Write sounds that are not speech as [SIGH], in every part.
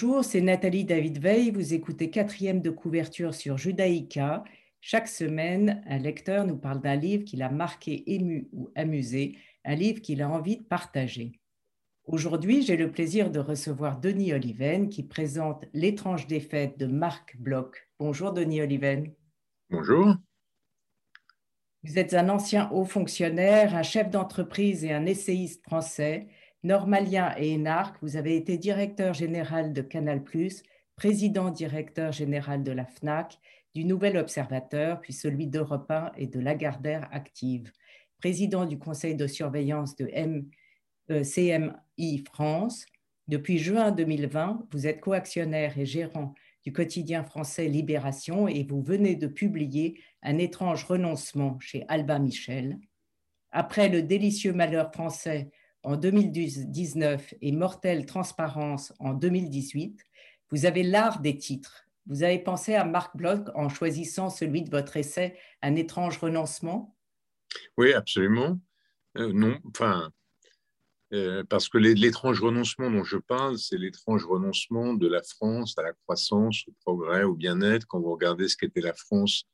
Bonjour, c'est Nathalie David Veil. Vous écoutez quatrième de couverture sur Judaïka. Chaque semaine, un lecteur nous parle d'un livre qui l'a marqué, ému ou amusé, un livre qu'il a envie de partager. Aujourd'hui, j'ai le plaisir de recevoir Denis Oliven qui présente L'étrange défaite de Marc Bloch. Bonjour Denis Oliven. Bonjour. Vous êtes un ancien haut fonctionnaire, un chef d'entreprise et un essayiste français. Normalien et énarque, vous avez été directeur général de Canal+, président directeur général de la FNAC, du Nouvel Observateur, puis celui d'Europe 1 et de Lagardère Active, président du conseil de surveillance de M euh, CMI France. Depuis juin 2020, vous êtes coactionnaire et gérant du quotidien français Libération et vous venez de publier Un étrange renoncement chez Alba Michel. Après le délicieux malheur français en 2019 et Mortelle transparence en 2018, vous avez l'art des titres. Vous avez pensé à Marc Bloch en choisissant celui de votre essai Un étrange renoncement? Oui, absolument. Euh, non, enfin, euh, parce que l'étrange renoncement dont je parle, c'est l'étrange renoncement de la France à la croissance, au progrès, au bien-être. Quand vous regardez ce qu'était la France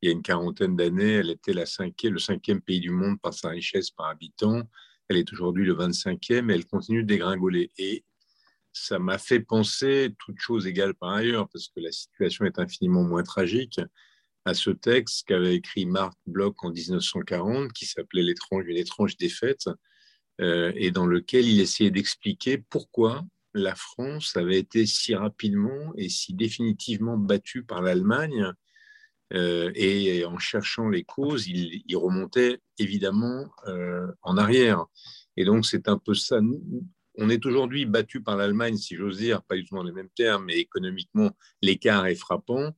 il y a une quarantaine d'années, elle était la cinquième, le cinquième pays du monde par sa richesse par habitant. Elle est aujourd'hui le 25e et elle continue de dégringoler. Et ça m'a fait penser, toute chose égale par ailleurs, parce que la situation est infiniment moins tragique, à ce texte qu'avait écrit Marc Bloch en 1940, qui s'appelait L'étrange, une étrange défaite, euh, et dans lequel il essayait d'expliquer pourquoi la France avait été si rapidement et si définitivement battue par l'Allemagne. Euh, et en cherchant les causes, il, remontait évidemment euh, en arrière. Et donc, c'est un peu ça. On est aujourd'hui battu par l'Allemagne, si j'ose dire, pas du tout dans les mêmes termes, mais économiquement, l'écart est frappant.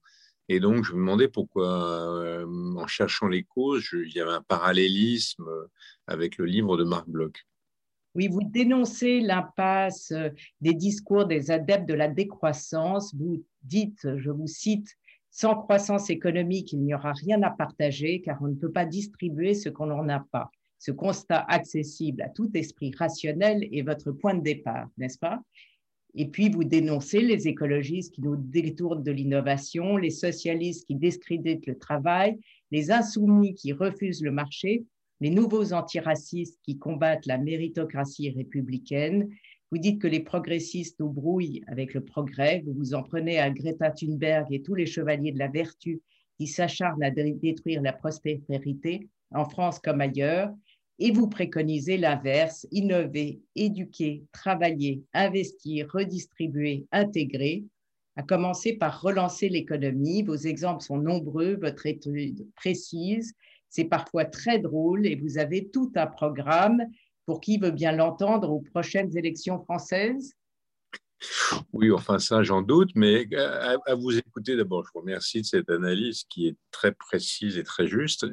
Et donc, je me demandais pourquoi, en cherchant les causes, il y avait un parallélisme avec le livre de Marc Bloch. Oui, vous dénoncez l'impasse euh, des discours des adeptes de la décroissance. Vous dites, je vous cite, sans croissance économique, il n'y aura rien à partager car on ne peut pas distribuer ce qu'on n'en a pas. Ce constat accessible à tout esprit rationnel est votre point de départ, n'est-ce pas? Et puis vous dénoncez les écologistes qui nous détournent de l'innovation, les socialistes qui discréditent le travail, les insoumis qui refusent le marché les nouveaux antiracistes qui combattent la méritocratie républicaine. Vous dites que les progressistes nous brouillent avec le progrès. Vous vous en prenez à Greta Thunberg et tous les chevaliers de la vertu qui s'acharnent à détruire la prospérité en France comme ailleurs. Et vous préconisez l'inverse, innover, éduquer, travailler, investir, redistribuer, intégrer, à commencer par relancer l'économie. Vos exemples sont nombreux, votre étude précise c'est parfois très drôle et vous avez tout un programme pour qui veut bien l'entendre aux prochaines élections françaises? Oui, enfin ça, j'en doute, mais à, vous écouter, d'abord, je vous remercie de cette analyse qui est très précise et très juste.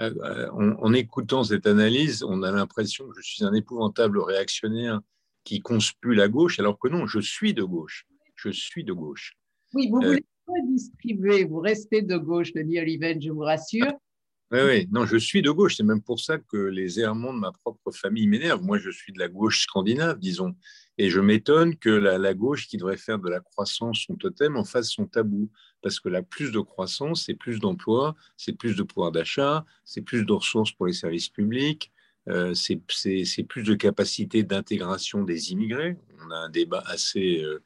Euh, euh, en, écoutant cette analyse, on a l'impression que je suis un épouvantable réactionnaire qui conspue la gauche, alors que non, je suis de gauche. Je suis de gauche. Oui, vous euh, voulez pas distribuer, vous restez de gauche, Denis Oliven, je vous rassure. Oui, oui, non, je suis de gauche. C'est même pour ça que les errements de ma propre famille m'énervent. Moi, je suis de la gauche scandinave, disons. Et je m'étonne que la, gauche, qui devrait faire de la croissance son totem, en fasse son tabou. Parce que la plus de croissance, c'est plus d'emplois, c'est plus de pouvoir d'achat, c'est plus de ressources pour les services publics, euh, c'est plus de capacité d'intégration des immigrés. On a un débat assez euh,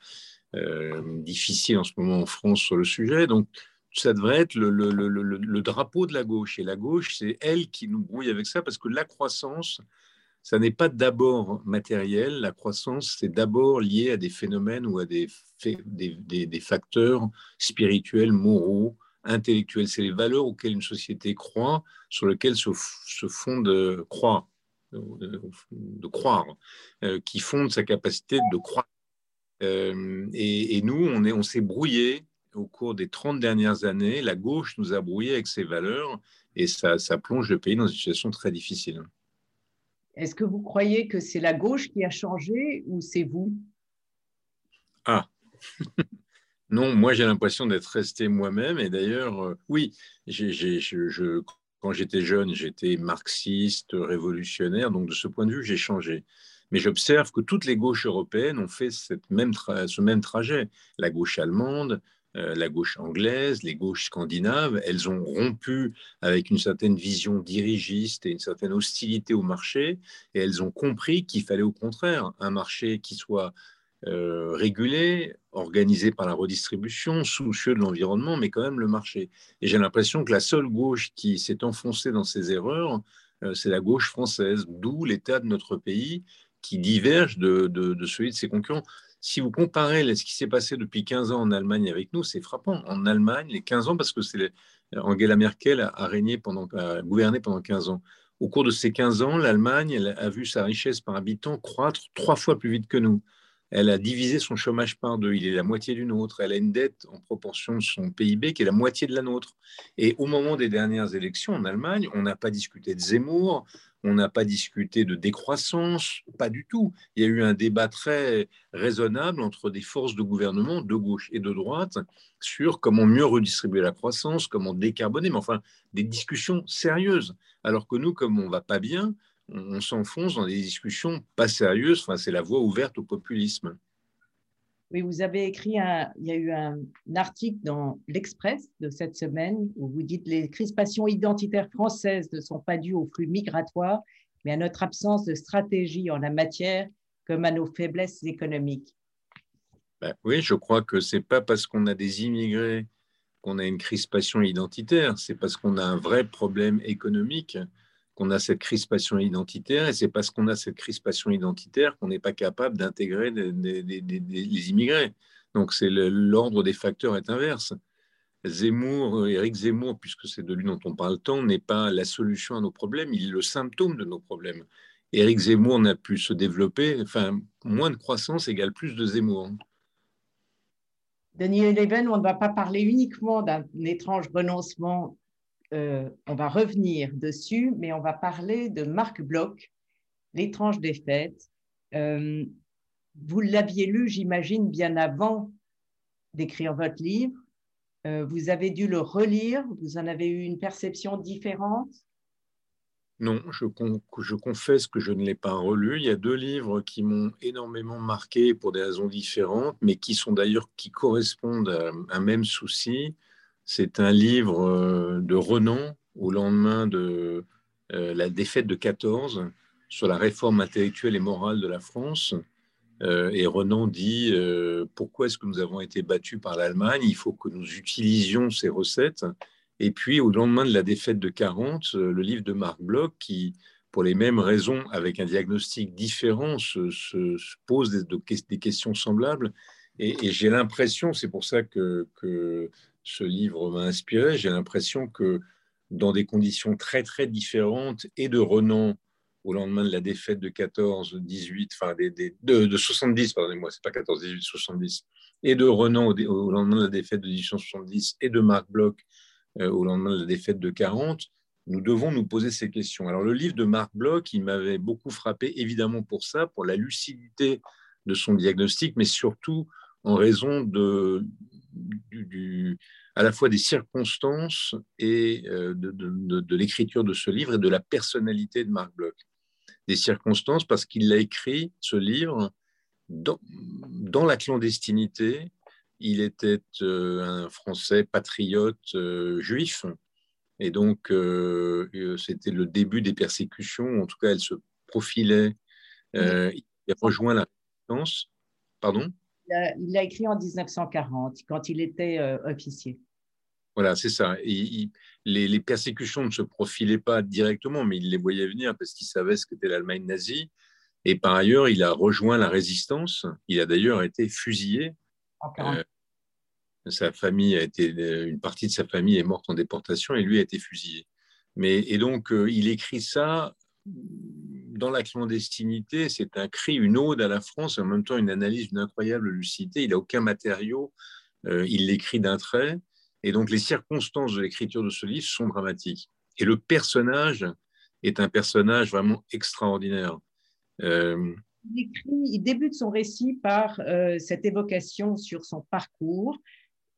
euh, difficile en ce moment en France sur le sujet. Donc, ça devrait être le, drapeau de la gauche. Et la gauche, c'est elle qui nous brouille avec ça, parce que la croissance, ça n'est pas d'abord matériel. La croissance, c'est d'abord lié à des phénomènes ou à des, facteurs spirituels, moraux, intellectuels. C'est les valeurs auxquelles une société croit, sur lesquelles se, se fonde croire, de, croire, euh, qui fonde sa capacité de croire. Euh, et, nous, on, est, on s'est brouillé au cours des 30 dernières années, la gauche nous a brouillé avec ses valeurs et ça, ça plonge le pays dans une situation très difficile. Est-ce que vous croyez que c'est la gauche qui a changé ou c'est vous? Ah [LAUGHS] Non, moi j'ai l'impression d'être resté moi-même et d'ailleurs, euh, oui, je, quand j'étais jeune, j'étais marxiste, révolutionnaire, donc de ce point de vue, j'ai changé. Mais j'observe que toutes les gauches européennes ont fait cette même ce même trajet. La gauche allemande, la gauche anglaise, les gauches scandinaves, elles ont rompu avec une certaine vision dirigiste et une certaine hostilité au marché, et elles ont compris qu'il fallait au contraire un marché qui soit euh, régulé, organisé par la redistribution, soucieux de l'environnement, mais quand même le marché. Et j'ai l'impression que la seule gauche qui s'est enfoncée dans ces erreurs, euh, c'est la gauche française, d'où l'état de notre pays qui diverge de, de celui de ses concurrents si vous comparez ce qui s'est passé depuis 15 ans en Allemagne avec nous, c'est frappant. En Allemagne, les 15 ans, parce que c'est Angela Merkel a, régné pendant, a gouverné pendant 15 ans. Au cours de ces 15 ans, l'Allemagne a vu sa richesse par habitant croître trois fois plus vite que nous. Elle a divisé son chômage par deux. Il est la moitié d'une autre. Elle a une dette en proportion de son PIB qui est la moitié de la nôtre. Et au moment des dernières élections en Allemagne, on n'a pas discuté de Zemmour, on n'a pas discuté de décroissance, pas du tout. Il y a eu un débat très raisonnable entre des forces de gouvernement de gauche et de droite sur comment mieux redistribuer la croissance, comment décarboner, mais enfin des discussions sérieuses. Alors que nous, comme on va pas bien, on, s'enfonce dans des discussions pas sérieuses. Enfin, c'est la voie ouverte au populisme. Oui, vous avez écrit, un, il y a eu un, article dans l'Express de cette semaine où vous dites les crispations identitaires françaises ne sont pas dues aux flux migratoires, mais à notre absence de stratégie en la matière comme à nos faiblesses économiques. Ben oui, je crois que c'est pas parce qu'on a des immigrés qu'on a une crispation identitaire, c'est parce qu'on a un vrai problème économique qu'on a cette crispation identitaire, et c'est parce qu'on a cette crispation identitaire qu'on n'est pas capable d'intégrer les immigrés. Donc c'est l'ordre des facteurs est inverse. Zemmour, Éric Zemmour, puisque c'est de lui dont on parle tant, n'est pas la solution à nos problèmes, il est le symptôme de nos problèmes. Éric Zemmour n'a pu se développer, enfin, moins de croissance égale plus de Zemmour. Daniel Leven, on ne va pas parler uniquement d'un étrange renoncement euh, on va revenir dessus, mais on va parler de Marc Bloch, L'étrange défaite. Euh, vous l'aviez lu, j'imagine, bien avant d'écrire votre livre. Euh, vous avez dû le relire, vous en avez eu une perception différente? Non, je, je, confesse que je ne l'ai pas relu. Il y a deux livres qui m'ont énormément marqué pour des raisons différentes, mais qui sont d'ailleurs qui correspondent à un même souci. C'est un livre euh, de Renan au lendemain de euh, la défaite de 14 sur la réforme intellectuelle et morale de la France. Euh, et Renan dit pourquoi est-ce que nous avons été battus par l'Allemagne? Il faut que nous utilisions ces recettes. Et puis, au lendemain de la défaite de 40, le livre de Marc Bloch, qui, pour les mêmes raisons, avec un diagnostic différent, se, pose des, questions semblables. Et, j'ai l'impression, c'est pour ça que ce livre m'a inspiré. J'ai l'impression que dans des conditions très très différentes et de Renan au lendemain de la défaite de 14, 18, enfin des, de, 70, pardonnez-moi, c'est pas 14, 18, 70, et de Renan au, lendemain de la défaite de 1870 et de Marc Bloch euh, au lendemain de la défaite de 40, nous devons nous poser ces questions. Alors le livre de Marc Bloch, il m'avait beaucoup frappé, évidemment pour ça, pour la lucidité de son diagnostic, mais surtout en raison de, à la fois des circonstances et euh, de, l'écriture de ce livre et de la personnalité de Marc Bloch. Des circonstances parce qu'il l'a écrit, ce livre, dans, la clandestinité. Il était euh, un Français patriote euh, juif. Et donc, c'était le début des persécutions. En tout cas, elles se profilaient. il a rejoint la résistance. Pardon? Il l'a écrit en 1940, quand il était euh, officier. Voilà, c'est ça. les, persécutions ne se profilaient pas directement, mais il les voyait venir parce qu'il savait ce qu'était l'Allemagne nazie. Et par ailleurs, il a rejoint la résistance. Il a d'ailleurs été fusillé. Euh, sa famille a été, une partie de sa famille est morte en déportation et lui a été fusillé. Mais, et donc, euh, il écrit ça dans la clandestinité, c'est un cri, une ode à la France, en même temps une analyse d'une incroyable lucidité. Il n'a aucun matériau, euh, il l'écrit d'un trait, et donc les circonstances de l'écriture de ce livre sont dramatiques. Et le personnage est un personnage vraiment extraordinaire. Euh, il, débute son récit par euh, cette évocation sur son parcours.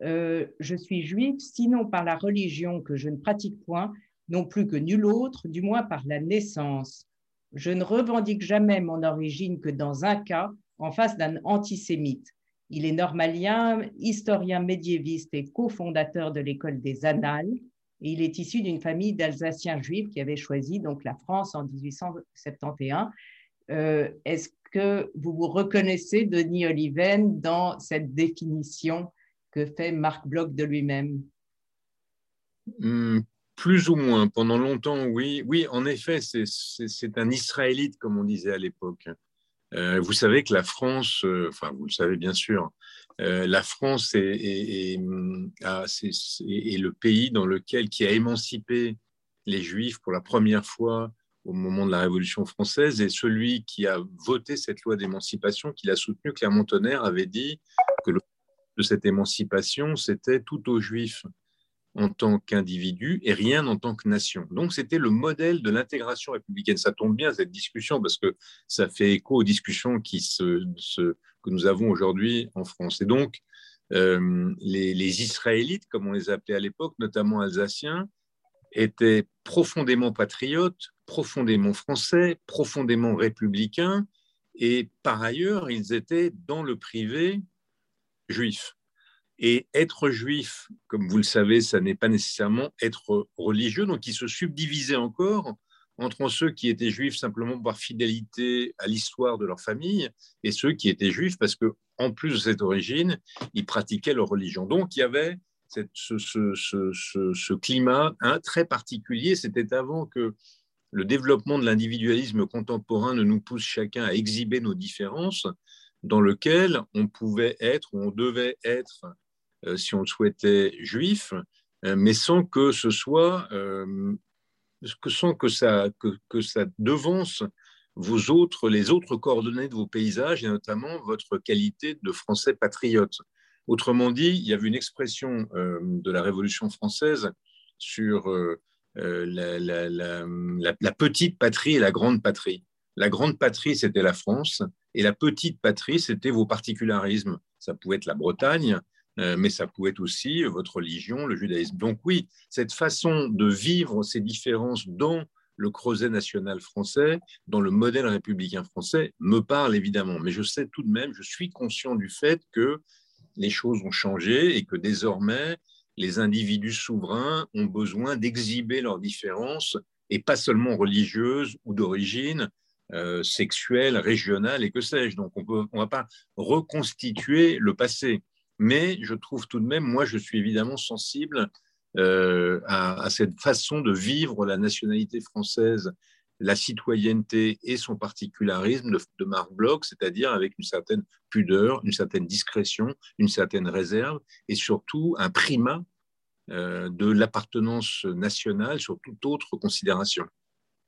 je suis juif, sinon par la religion que je ne pratique point, non plus que nul autre, du moins par la naissance. Je ne revendique jamais mon origine que dans un cas, en face d'un antisémite. Il est normalien, historien médiéviste et cofondateur de l'école des Annales. Et il est issu d'une famille d'Alsaciens juifs qui avaient choisi donc la France en 1871. Euh, est-ce que vous vous reconnaissez, Denis Oliven, dans cette définition que fait Marc Bloch de lui-même? Hmm, Plus ou moins. Pendant longtemps, oui. Oui, en effet, c'est un Israélite, comme on disait à l'époque. Euh, vous savez que la France, euh, enfin, vous le savez bien sûr, euh, la France est, le pays dans lequel qui a émancipé les Juifs pour la première fois au moment de la Révolution française, et celui qui a voté cette loi d'émancipation, qui l'a soutenu, Clermont Tonnerre, avait dit que le de cette émancipation, c'était tout aux Juifs en tant qu'individu et rien en tant que nation. Donc c'était le modèle de l'intégration républicaine. Ça tombe bien cette discussion parce que ça fait écho aux discussions qui se, que nous avons aujourd'hui en France. Et donc euh, les, Israélites, comme on les appelait à l'époque, notamment alsaciens, étaient profondément patriotes, profondément français, profondément républicains, et par ailleurs, ils étaient dans le privé juif. Et être juif, comme vous le savez, ça n'est pas nécessairement être religieux, donc il se subdivisait encore entre ceux qui étaient juifs simplement par fidélité à l'histoire de leur famille et ceux qui étaient juifs parce que, en plus de cette origine, ils pratiquaient leur religion. Donc il y avait ce, climat hein, très particulier. C'était avant que le développement de l'individualisme contemporain ne nous pousse chacun à exhiber nos différences, dans lequel on pouvait être ou on devait être si on le souhaitait, juif, euh, mais sans que ce soit, euh, sans que ça, que, ça devance vos autres, les autres coordonnées de vos paysages et notamment votre qualité de français patriote. Autrement dit, il y avait une expression de la Révolution française sur la, petite patrie et la grande patrie. La grande patrie, c'était la France, et la petite patrie, c'était vos particularismes. Ça pouvait être la Bretagne, euh, mais ça pouvait être aussi votre religion, le judaïsme. Donc oui, cette façon de vivre ces différences dans le creuset national français, dans le modèle républicain français, me parle évidemment. Mais je sais tout de même, je suis conscient du fait que les choses ont changé et que désormais, les individus souverains ont besoin d'exhiber leurs différences, et pas seulement religieuses ou d'origine, euh, sexuelle, régionale et que sais-je. Donc on ne va pas reconstituer le passé mais je trouve tout de même, moi, je suis évidemment sensible euh, à, cette façon de vivre la nationalité française, la citoyenneté et son particularisme de, Marc Bloch, c'est-à-dire avec une certaine pudeur, une certaine discrétion, une certaine réserve et surtout un primat euh, de l'appartenance nationale sur toute autre considération.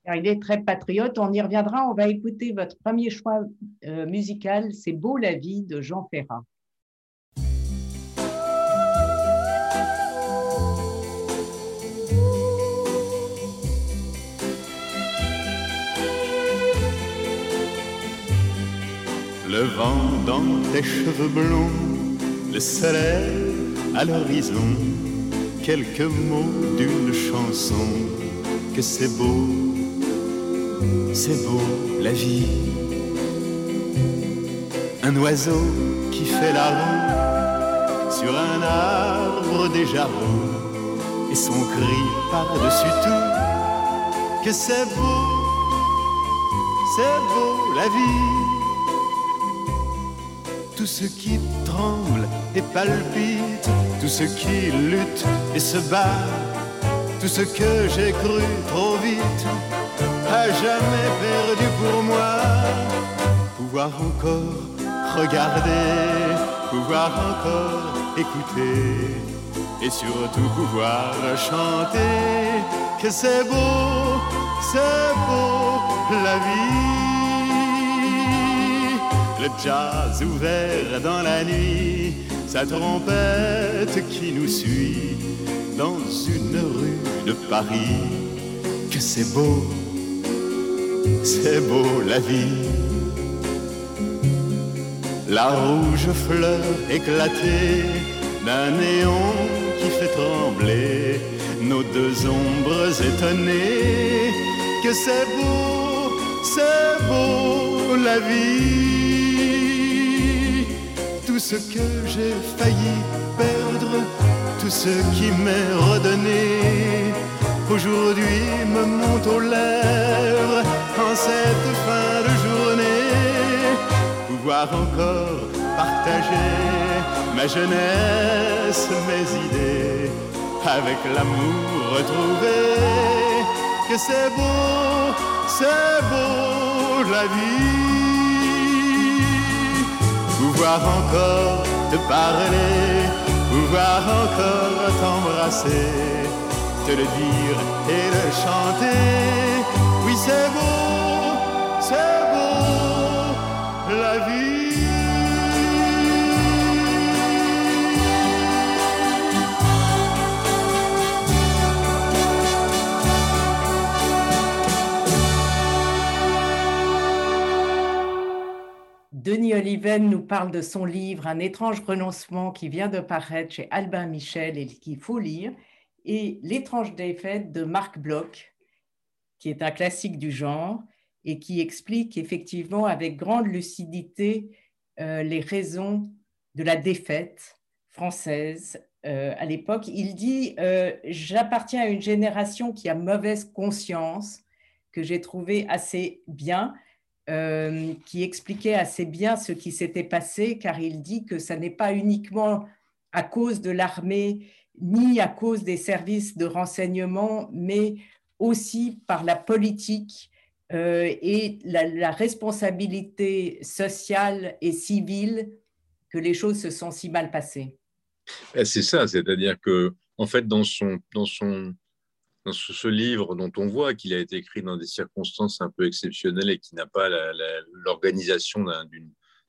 il est très patriote, on y reviendra. On va écouter votre premier choix euh, musical, C'est beau la vie de Jean Ferrat. Le vent dans tes cheveux blonds, le soleil à l'horizon, quelques mots d'une chanson, que c'est beau, c'est beau la vie. Un oiseau qui fait la roue sur un arbre déjà beau, et son cri par-dessus tout, que c'est beau, c'est beau la vie tout ce qui tremble et palpite, tout ce qui lutte et se bat, tout ce que j'ai cru trop vite, a jamais perdu pour moi. Pouvoir encore regarder, pouvoir encore écouter, et surtout pouvoir chanter que c'est beau, c'est beau la vie jazz ouvert dans la nuit, sa trompette qui nous suit dans une rue de Paris. Que c'est beau, c'est beau la vie. La rouge fleur éclatée d'un néon qui fait trembler nos deux ombres étonnées. Que c'est beau, c'est beau la vie. Ce que j'ai failli perdre, tout ce qui m'est redonné, aujourd'hui me monte aux lèvres en cette fin de journée. Pouvoir encore partager ma jeunesse, mes idées, avec l'amour retrouvé, que c'est beau c'est beau la vie. Pouvoir encore te parler, pouvoir encore t'embrasser, te le dire et le chanter. Oui, c'est beau, c'est beau la vie. Denis Oliven nous parle de son livre Un étrange renoncement qui vient de paraître chez Albin Michel et qu'il faut lire, et L'étrange défaite de Marc Bloch, qui est un classique du genre et qui explique effectivement avec grande lucidité euh, les raisons de la défaite française euh, à l'époque. Il dit euh, J'appartiens à une génération qui a mauvaise conscience, que j'ai trouvé assez bien euh, qui expliquait assez bien ce qui s'était passé, car il dit que ce n'est pas uniquement à cause de l'armée ni à cause des services de renseignement, mais aussi par la politique euh, et la, responsabilité sociale et civile que les choses se sont si mal passées. Eh, c'est ça, c'est-à-dire que en fait, dans son, dans son dans ce, livre dont on voit qu'il a été écrit dans des circonstances un peu exceptionnelles et qui n'a pas l'organisation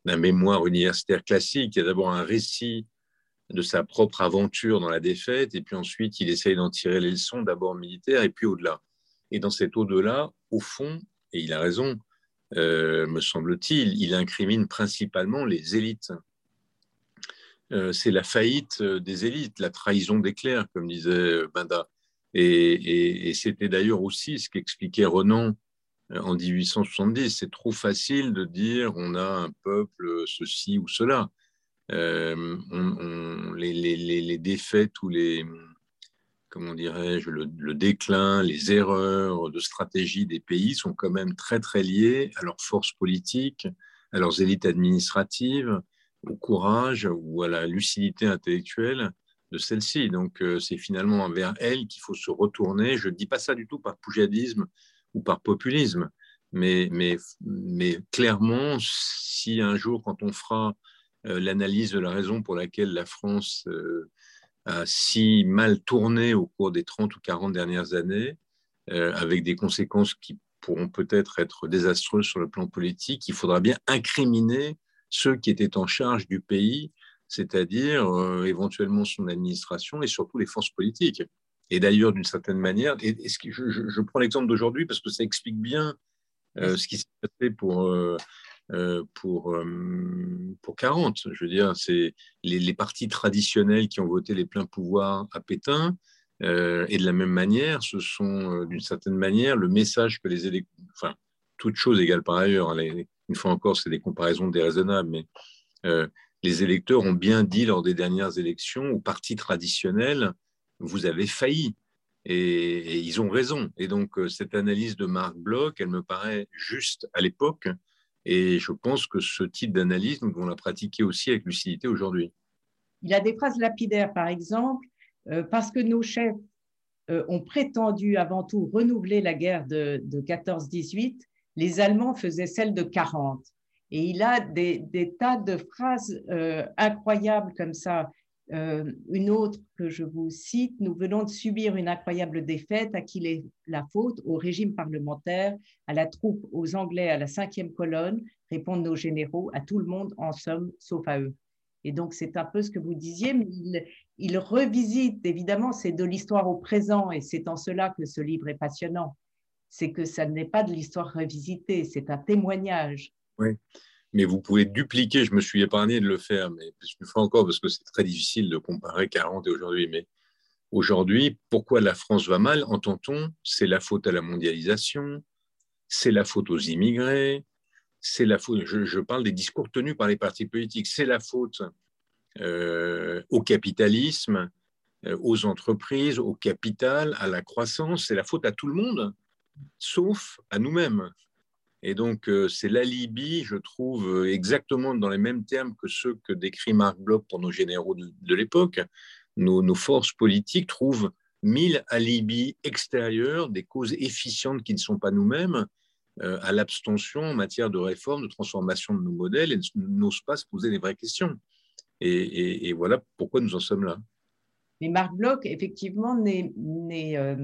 d'un mémoire universitaire classique. Il y a d'abord un récit de sa propre aventure dans la défaite, et puis ensuite il essaye d'en tirer les leçons, d'abord militaires, et puis au-delà. Et dans cet au-delà, au fond, et il a raison, euh, me semble-t-il, il incrimine principalement les élites. Euh, c'est la faillite des élites, la trahison des clercs, comme disait Banda. Et, c'était d'ailleurs aussi ce qu'expliquait Renan euh, en 1870. C'est trop facile de dire on a un peuple ceci ou cela. Euh, les, défaites ou les, comment dirais-je, le, déclin, les erreurs de stratégie des pays sont quand même très très liées à leurs forces politiques, à leurs élites administratives, au courage ou à la lucidité intellectuelle de celle-ci. Donc, euh, c'est finalement vers elle qu'il faut se retourner. Je ne dis pas ça du tout par poujadisme ou par populisme, mais, clairement, si un jour, quand on fera euh, l'analyse de la raison pour laquelle la France euh, a si mal tourné au cours des 30 ou 40 dernières années, avec des conséquences qui pourront peut-être être désastreuses sur le plan politique, il faudra bien incriminer ceux qui étaient en charge du pays c'est-à-dire euh, éventuellement son administration et surtout les forces politiques. Et d'ailleurs, d'une certaine manière, et, je, prends l'exemple d'aujourd'hui parce que ça explique bien euh, ce qui s'est passé pour, euh, pour, pour 40. Je veux dire, c'est les, partis traditionnels qui ont voté les pleins pouvoirs à Pétain. et de la même manière, ce sont d'une certaine manière le message que les électeurs, enfin, toutes choses égales par ailleurs, hein, une fois encore, c'est des comparaisons déraisonnables, mais les électeurs ont bien dit lors des dernières élections aux partis traditionnels, vous avez failli. Et, ils ont raison. Et donc, euh, cette analyse de Marc Bloch, elle me paraît juste à l'époque. Et je pense que ce type d'analyse, nous devons la pratiquer aussi avec lucidité aujourd'hui. Il a des phrases lapidaires, par exemple, euh, parce que nos chefs euh, ont prétendu avant tout renouveler la guerre de, de 14-18, les Allemands faisaient celle de 40. Et il a des, tas de phrases euh, incroyables comme ça. Euh, une autre que je vous cite, nous venons de subir une incroyable défaite. À qui est la faute? Au régime parlementaire, à la troupe, aux Anglais, à la cinquième colonne, répondent nos généraux, à tout le monde en somme, sauf à eux. Et donc, c'est un peu ce que vous disiez, mais il, il revisite, évidemment, c'est de l'histoire au présent, et c'est en cela que ce livre est passionnant. C'est que ça n'est pas de l'histoire revisitée, c'est un témoignage. Oui, mais vous pouvez dupliquer, je me suis épargné de le faire, mais je le fais encore parce que c'est très difficile de comparer 40 et aujourd'hui. Mais aujourd'hui, pourquoi la France va mal, entend-on? C'est la faute à la mondialisation, c'est la faute aux immigrés, c'est la faute, je, parle des discours tenus par les partis politiques, c'est la faute euh, au capitalisme, euh, aux entreprises, au capital, à la croissance, c'est la faute à tout le monde, sauf à nous-mêmes. Et donc, euh, c'est l'alibi, je trouve, exactement dans les mêmes termes que ceux que décrit Marc Bloch pour nos généraux de, l'époque. Nos, forces politiques trouvent mille alibis extérieurs, des causes efficientes qui ne sont pas nous-mêmes, euh, à l'abstention en matière de réforme, de transformation de nos modèles et n'osent pas se poser les vraies questions. Et, voilà pourquoi nous en sommes là. Mais Marc Bloch, effectivement, euh,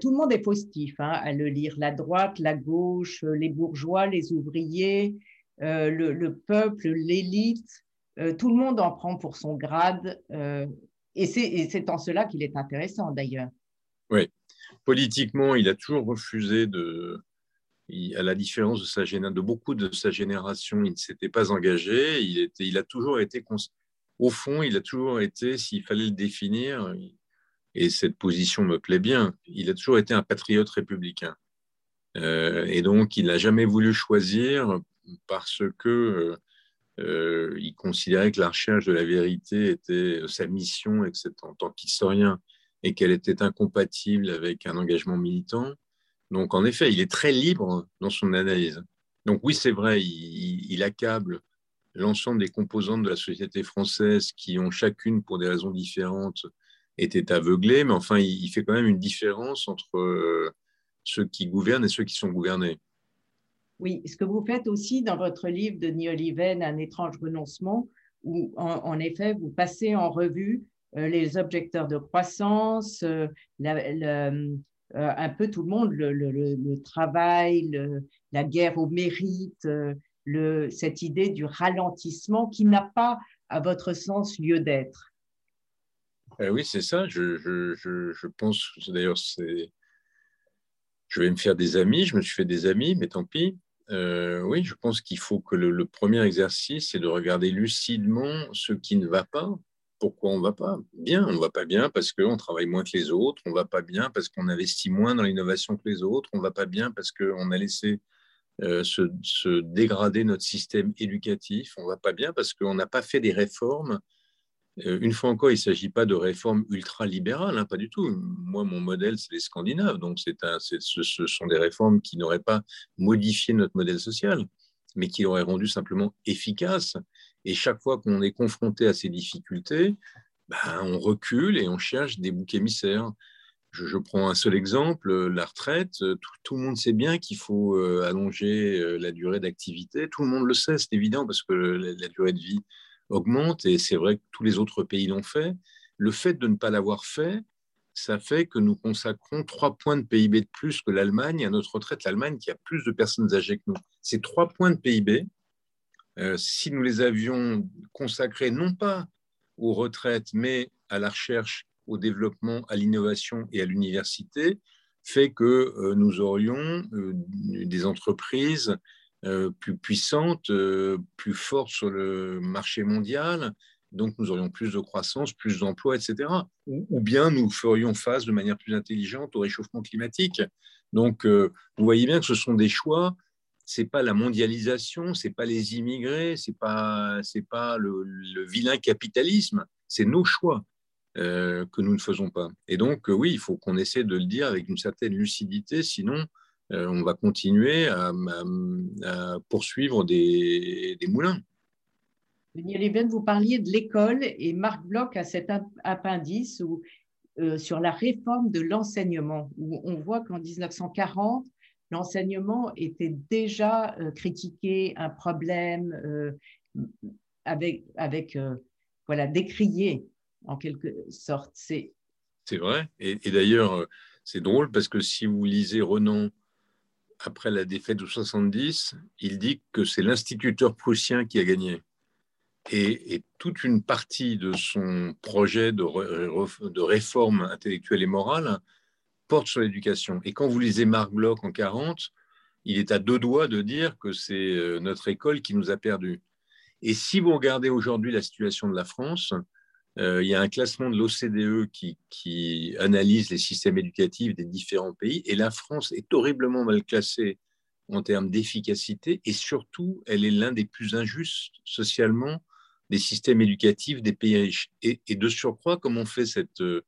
tout le monde est positif hein, à le lire. La droite, la gauche, les bourgeois, les ouvriers, euh, le, peuple, l'élite, tout le monde en prend pour son grade. et c'est en cela qu'il est intéressant, d'ailleurs. Oui. Politiquement, il a toujours refusé de, à la différence de, beaucoup de sa génération, il ne s'était pas engagé. Il, il a toujours été, au fond, il a toujours été, s'il fallait le définir, et cette position me plaît bien, il a toujours été un patriote républicain. Euh, et donc, il n'a jamais voulu choisir parce que euh, euh, il considérait que la recherche de la vérité était sa mission, etc., en tant qu'historien, et qu'elle était incompatible avec un engagement militant. Donc, en effet, il est très libre dans son analyse. Donc, oui, c'est vrai, il, accable l'ensemble des composantes de la société française qui ont chacune, pour des raisons différentes, été aveuglées, mais enfin, il, fait quand même une différence entre euh, ceux qui gouvernent et ceux qui sont gouvernés. Oui, ce que vous faites aussi dans votre livre de Oliven, Un étrange renoncement, où en, effet, vous passez en revue euh, les objecteurs de croissance, euh, un peu tout le monde, le, travail, la guerre au mérite, euh, cette idée du ralentissement qui n'a pas, à votre sens, lieu d'être. Euh, oui, c'est ça. Je, pense, d'ailleurs. Je vais me faire des amis, je me suis fait des amis, mais tant pis. oui, je pense qu'il faut que le, le, premier exercice, c'est de regarder lucidement ce qui ne va pas, pourquoi on ne va pas? Bien On ne va pas bien parce qu'on travaille moins que les autres, on ne va pas bien parce qu'on investit moins dans l'innovation que les autres, on ne va pas bien parce qu'on a laissé euh, se, dégrader notre système éducatif, on ne va pas bien parce qu'on n'a pas fait des réformes. Euh, une fois encore, il ne s'agit pas de réformes ultra-libérales, hein, pas du tout. Moi, mon modèle, c'est les Scandinaves, donc ce sont des réformes qui n'auraient pas modifié notre modèle social, mais qui l'auraient rendu simplement efficace et chaque fois qu'on est confronté à ces difficultés, ben, on recule et on cherche des boucs émissaires. Je, prends un seul exemple, la retraite. Tout, le monde sait bien qu'il faut euh, allonger euh, la durée d'activité. Tout le monde le sait, c'est évident, parce que la, durée de vie augmente et c'est vrai que tous les autres pays l'ont fait. Le fait de ne pas l'avoir fait, ça fait que nous consacrons trois points de PIB de plus que l'Allemagne à notre retraite. L'Allemagne qui a plus de personnes âgées que nous. Ces trois points de PIB, euh, si nous les avions consacrés non pas aux retraites, mais à la recherche, au développement, à l'innovation et à l'université, fait que euh, nous aurions euh, des entreprises plus puissantes, plus fortes sur le marché mondial, donc nous aurions plus de croissance, plus d'emplois, etc. Ou, bien nous ferions face de manière plus intelligente au réchauffement climatique. Donc vous voyez bien que ce sont des choix c'est pas la mondialisation, c'est pas les immigrés, c'est pas pas le, vilain capitalisme, c'est nos choix euh, que nous ne faisons pas. Et donc euh, oui, il faut qu'on essaie de le dire avec une certaine lucidité, sinon euh, on va continuer à, poursuivre des, moulins. Denis vous parliez de l'école et Marc Bloch a cet appendice sur la réforme de l'enseignement, où on voit qu'en 1940, l'enseignement était déjà critiqué, un problème avec, avec voilà, décrié en quelque sorte. C'est vrai. Et, d'ailleurs, c'est drôle parce que si vous lisez Renan après la défaite de 70, il dit que c'est l'instituteur prussien qui a gagné. Et, toute une partie de son projet de, de réforme intellectuelle et morale porte sur l'éducation. Et quand vous lisez Marc Bloch en 40, il est à deux doigts de dire que c'est euh, notre école qui nous a perdus. Et si vous regardez aujourd'hui la situation de la France, euh, il y a un classement de l'OCDE qui, analyse les systèmes éducatifs des différents pays, et la France est horriblement mal classée en termes d'efficacité et surtout, elle est l'un des plus injustes socialement des systèmes éducatifs des pays riches. Et, de surcroît, comme on fait cette euh,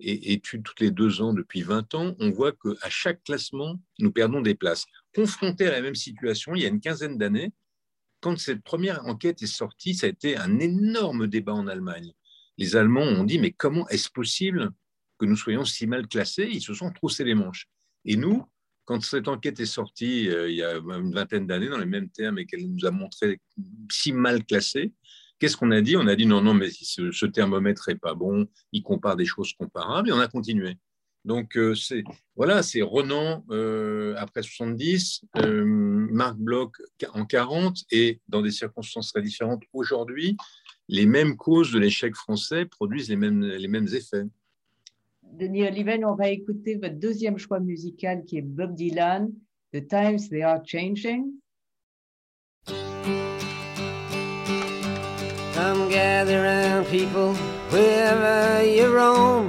étude toutes les deux ans depuis 20 ans, on voit qu'à chaque classement, nous perdons des places. Confrontés à la même situation, il y a une quinzaine d'années, quand cette première enquête est sortie, ça a été un énorme débat en Allemagne. Les Allemands ont dit, mais comment est-ce possible que nous soyons si mal classés? Ils se sont troussés les manches. Et nous, quand cette enquête est sortie euh, il y a une vingtaine d'années, dans les mêmes termes, et qu'elle nous a montré si mal classés, qu'est-ce qu'on a dit? On a dit non, non, mais ce, thermomètre n'est pas bon, il compare des choses comparables, et on a continué. Donc, euh, voilà, c'est Renan euh, après 70, Marc Bloch en 40, et dans des circonstances très différentes aujourd'hui, les mêmes causes de l'échec français produisent les mêmes, les mêmes effets. Denis Oliven, on va écouter votre deuxième choix musical qui est Bob Dylan, The Times They Are Changing. Come gather around people wherever you roam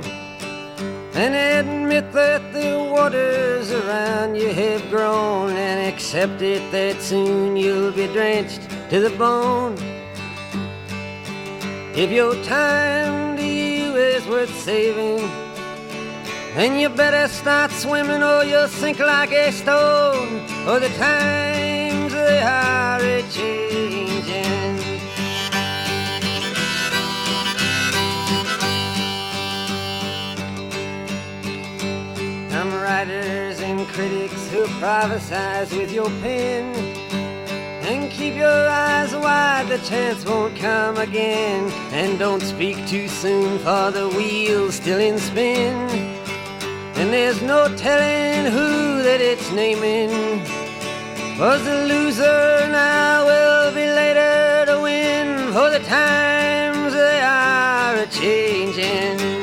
and admit that the waters around you have grown and accept it that soon you'll be drenched to the bone. If your time to you is worth saving, then you better start swimming or you'll sink like a stone. Or the times they are a changing. Some writers and critics who prophesize with your pen. And keep your eyes wide, the chance won't come again. And don't speak too soon, for the wheel's still in spin. And there's no telling who that it's naming. Was the loser now will be later to win, for the times they are a changing.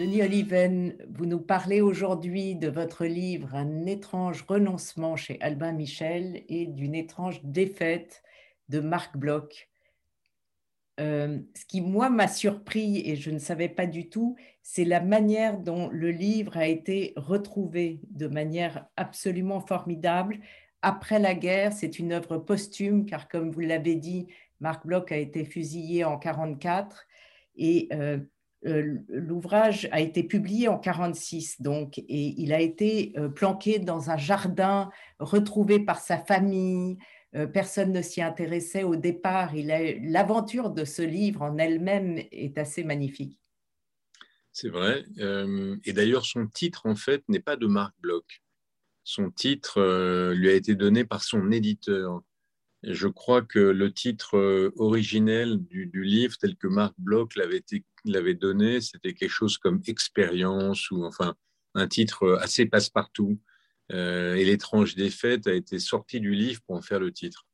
Denis Oliven, vous nous parlez aujourd'hui de votre livre Un étrange renoncement chez Albin Michel et d'une étrange défaite de Marc Bloch. Euh, ce qui, moi, m'a surpris et je ne savais pas du tout, c'est la manière dont le livre a été retrouvé de manière absolument formidable. Après la guerre, c'est une œuvre posthume, car comme vous l'avez dit, Marc Bloch a été fusillé en 1944 et euh, l'ouvrage a été publié en 46, donc, et il a été euh, planqué dans un jardin, retrouvé par sa famille. Euh, personne ne s'y intéressait au départ. L'aventure de ce livre en elle-même est assez magnifique. C'est vrai. Euh, et d'ailleurs, son titre, en fait, n'est pas de Marc Bloch. Son titre euh, lui a été donné par son éditeur. Je crois que le titre euh, originel du, livre, tel que Marc Bloch l'avait donné, c'était quelque chose comme Expérience ou enfin un titre assez passe-partout. et L'étrange défaite a été sorti du livre pour en faire le titre.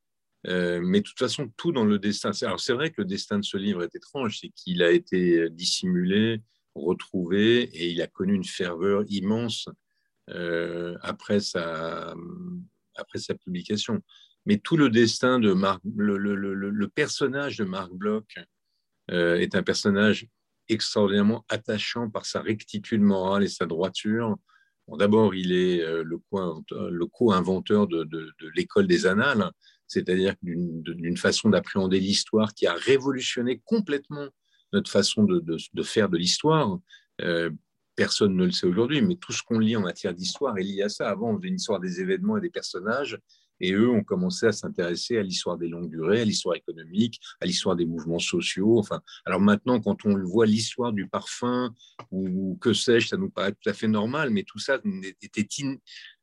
mais de toute façon, tout dans le destin. Alors c'est vrai que le destin de ce livre est étrange, c'est qu'il a été dissimulé, retrouvé et il a connu une ferveur immense euh, après sa publication. Mais tout le destin de Marc, le, le, personnage de Marc Bloch euh, est un personnage extraordinairement attachant par sa rectitude morale et sa droiture. D'abord, il est euh, le co-inventeur de, l'école des annales, c'est-à-dire d'une façon d'appréhender l'histoire qui a révolutionné complètement notre façon de, de, faire de l'histoire. Euh, personne ne le sait aujourd'hui, mais tout ce qu'on lit en matière d'histoire est lié à ça. Avant, on faisait une histoire des événements et des personnages, et eux ont commencé à s'intéresser à l'histoire des longues durées, à l'histoire économique, à l'histoire des mouvements sociaux. Enfin, alors maintenant, quand on voit l'histoire du parfum ou que sais-je, ça nous paraît tout à fait normal, mais tout ça était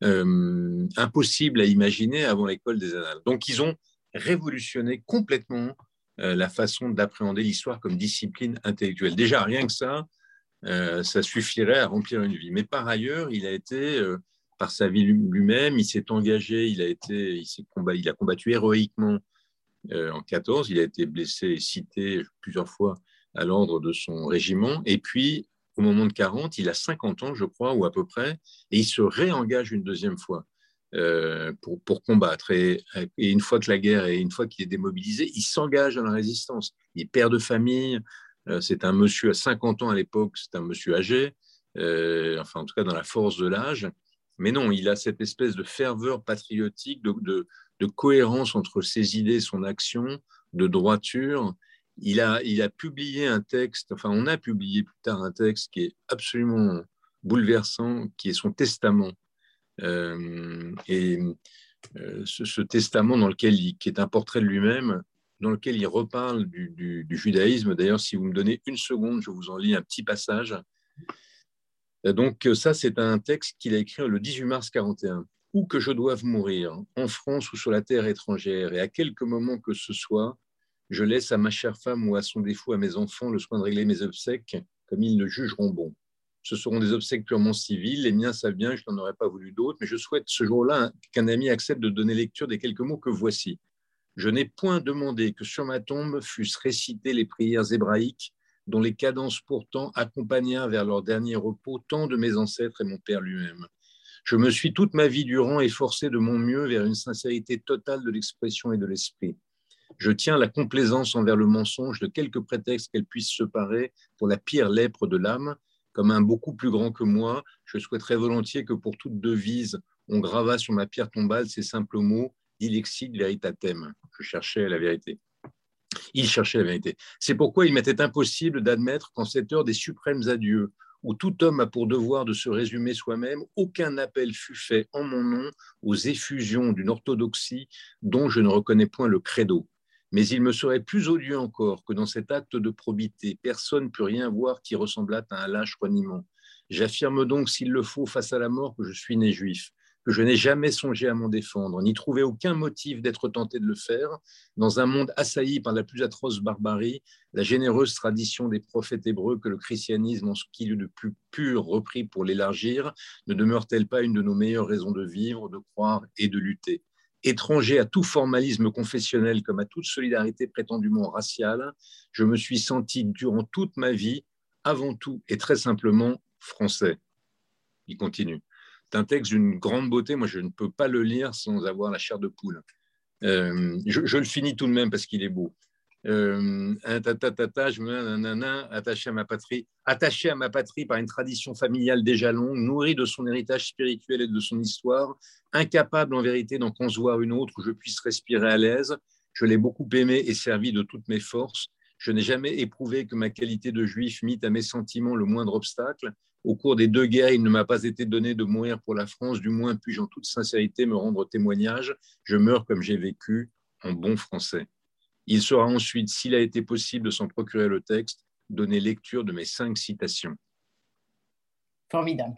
euh, impossible à imaginer avant l'école des annales. Donc, ils ont révolutionné complètement euh, la façon d'appréhender l'histoire comme discipline intellectuelle. Déjà, rien que ça, euh, ça suffirait à remplir une vie. Mais par ailleurs, il a été, par sa vie lui-même, il s'est engagé, il a, été, il, combat, il a combattu héroïquement en 14, il a été blessé et cité plusieurs fois à l'ordre de son régiment. Et puis, au moment de 40, il a 50 ans, je crois, ou à peu près, et il se réengage une deuxième fois. Euh, pour, pour, combattre. Et, une fois que la guerre et une fois qu'il est démobilisé, il s'engage dans la résistance. Il est père de famille. Euh, c'est un monsieur à 50 ans à l'époque, c'est un monsieur âgé, euh, enfin en tout cas dans la force de l'âge. Mais non, il a cette espèce de ferveur patriotique, de, cohérence entre ses idées, son action, de droiture. Il a, publié un texte, enfin on a publié plus tard un texte qui est absolument bouleversant, qui est son testament, euh, et euh, ce, testament dans lequel qui est un portrait de lui-même, dans lequel il reparle du, judaïsme. D'ailleurs, si vous me donnez une seconde, je vous en lis un petit passage. Euh, donc ça, c'est un texte qu'il a écrit le 18 mars 41. Où que je doive mourir, en France ou sur la terre étrangère, et à quelque moment que ce soit, je laisse à ma chère femme ou à son défaut à mes enfants le soin de régler mes obsèques comme ils le jugeront bon ce seront des obsèques purement civiles. Les miens savent bien je n'en aurais pas voulu d'autres, mais je souhaite ce jour-là qu'un ami accepte de donner lecture des quelques mots que voici. Je n'ai point demandé que sur ma tombe fussent récitées les prières hébraïques, dont les cadences pourtant accompagnèrent vers leur dernier repos tant de mes ancêtres et mon père lui-même. Je me suis toute ma vie durant efforcé de mon mieux vers une sincérité totale de l'expression et de l'esprit. Je tiens la complaisance envers le mensonge de quelque prétexte qu'elle puisse se parer pour la pire lèpre de l'âme, comme un beaucoup plus grand que moi, je souhaiterais volontiers que pour toute devise, on gravât sur ma pierre tombale ces simples mots Dilexit veritatem. Je cherchais la vérité. Il cherchait la vérité. C'est pourquoi il m'était impossible d'admettre qu'en cette heure des suprêmes adieux, où tout homme a pour devoir de se résumer soi-même, aucun appel fut fait en mon nom aux effusions d'une orthodoxie dont je ne reconnais point le credo. Mais il me serait plus odieux encore que dans cet acte de probité, personne ne peut rien voir qui ressemblât à un lâche reniement. J'affirme donc, s'il le faut, face à la mort, que je suis né juif, que je n'ai jamais songé à m'en défendre, ni trouvé aucun motif d'être tenté de le faire. Dans un monde assailli par la plus atroce barbarie, la généreuse tradition des prophètes hébreux que le christianisme, en ce qu'il est de plus pur, repris pour l'élargir, ne demeure-t-elle pas une de nos meilleures raisons de vivre, de croire et de lutter? Étranger à tout formalisme confessionnel comme à toute solidarité prétendument raciale, je me suis senti durant toute ma vie, avant tout et très simplement, français. Il continue. Un texte d'une grande beauté, moi je ne peux pas le lire sans avoir la chair de poule. Euh, je, le finis tout de même parce qu'il est beau attaché à ma patrie, attaché à ma patrie par une tradition familiale déjà longue, nourri de son héritage spirituel et de son histoire, incapable en vérité d'en concevoir une autre où je puisse respirer à l'aise. Je l'ai beaucoup aimé et servi de toutes mes forces. Je n'ai jamais éprouvé que ma qualité de juif mit à mes sentiments le moindre obstacle. Au cours des deux guerres, il ne m'a pas été donné de mourir pour la France, du moins puis-je en toute sincérité me rendre témoignage. Je meurs comme j'ai vécu, en bon français. Il sera ensuite, s'il a été possible de s'en procurer le texte, donner lecture de mes cinq citations. Formidable.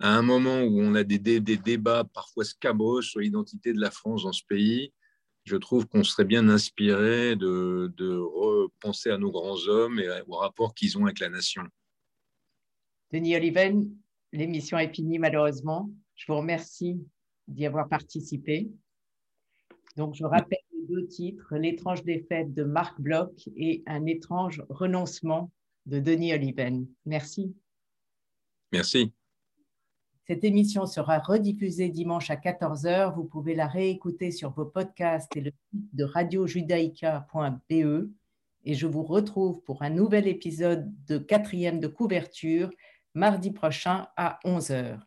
À un moment où on a des, des, débats parfois scabros sur l'identité de la France dans ce pays, je trouve qu'on serait bien inspiré de, de, repenser à nos grands hommes et au rapport qu'ils ont avec la nation. Denis Oliven, l'émission est finie malheureusement. Je vous remercie d'y avoir participé. Donc, je rappelle les deux titres, L'étrange défaite de Marc Bloch et Un étrange renoncement de Denis Oliven. Merci. Merci. Cette émission sera rediffusée dimanche à 14h. Vous pouvez la réécouter sur vos podcasts et le site de radiojudaïca.be. Et je vous retrouve pour un nouvel épisode de quatrième de couverture mardi prochain à 11h.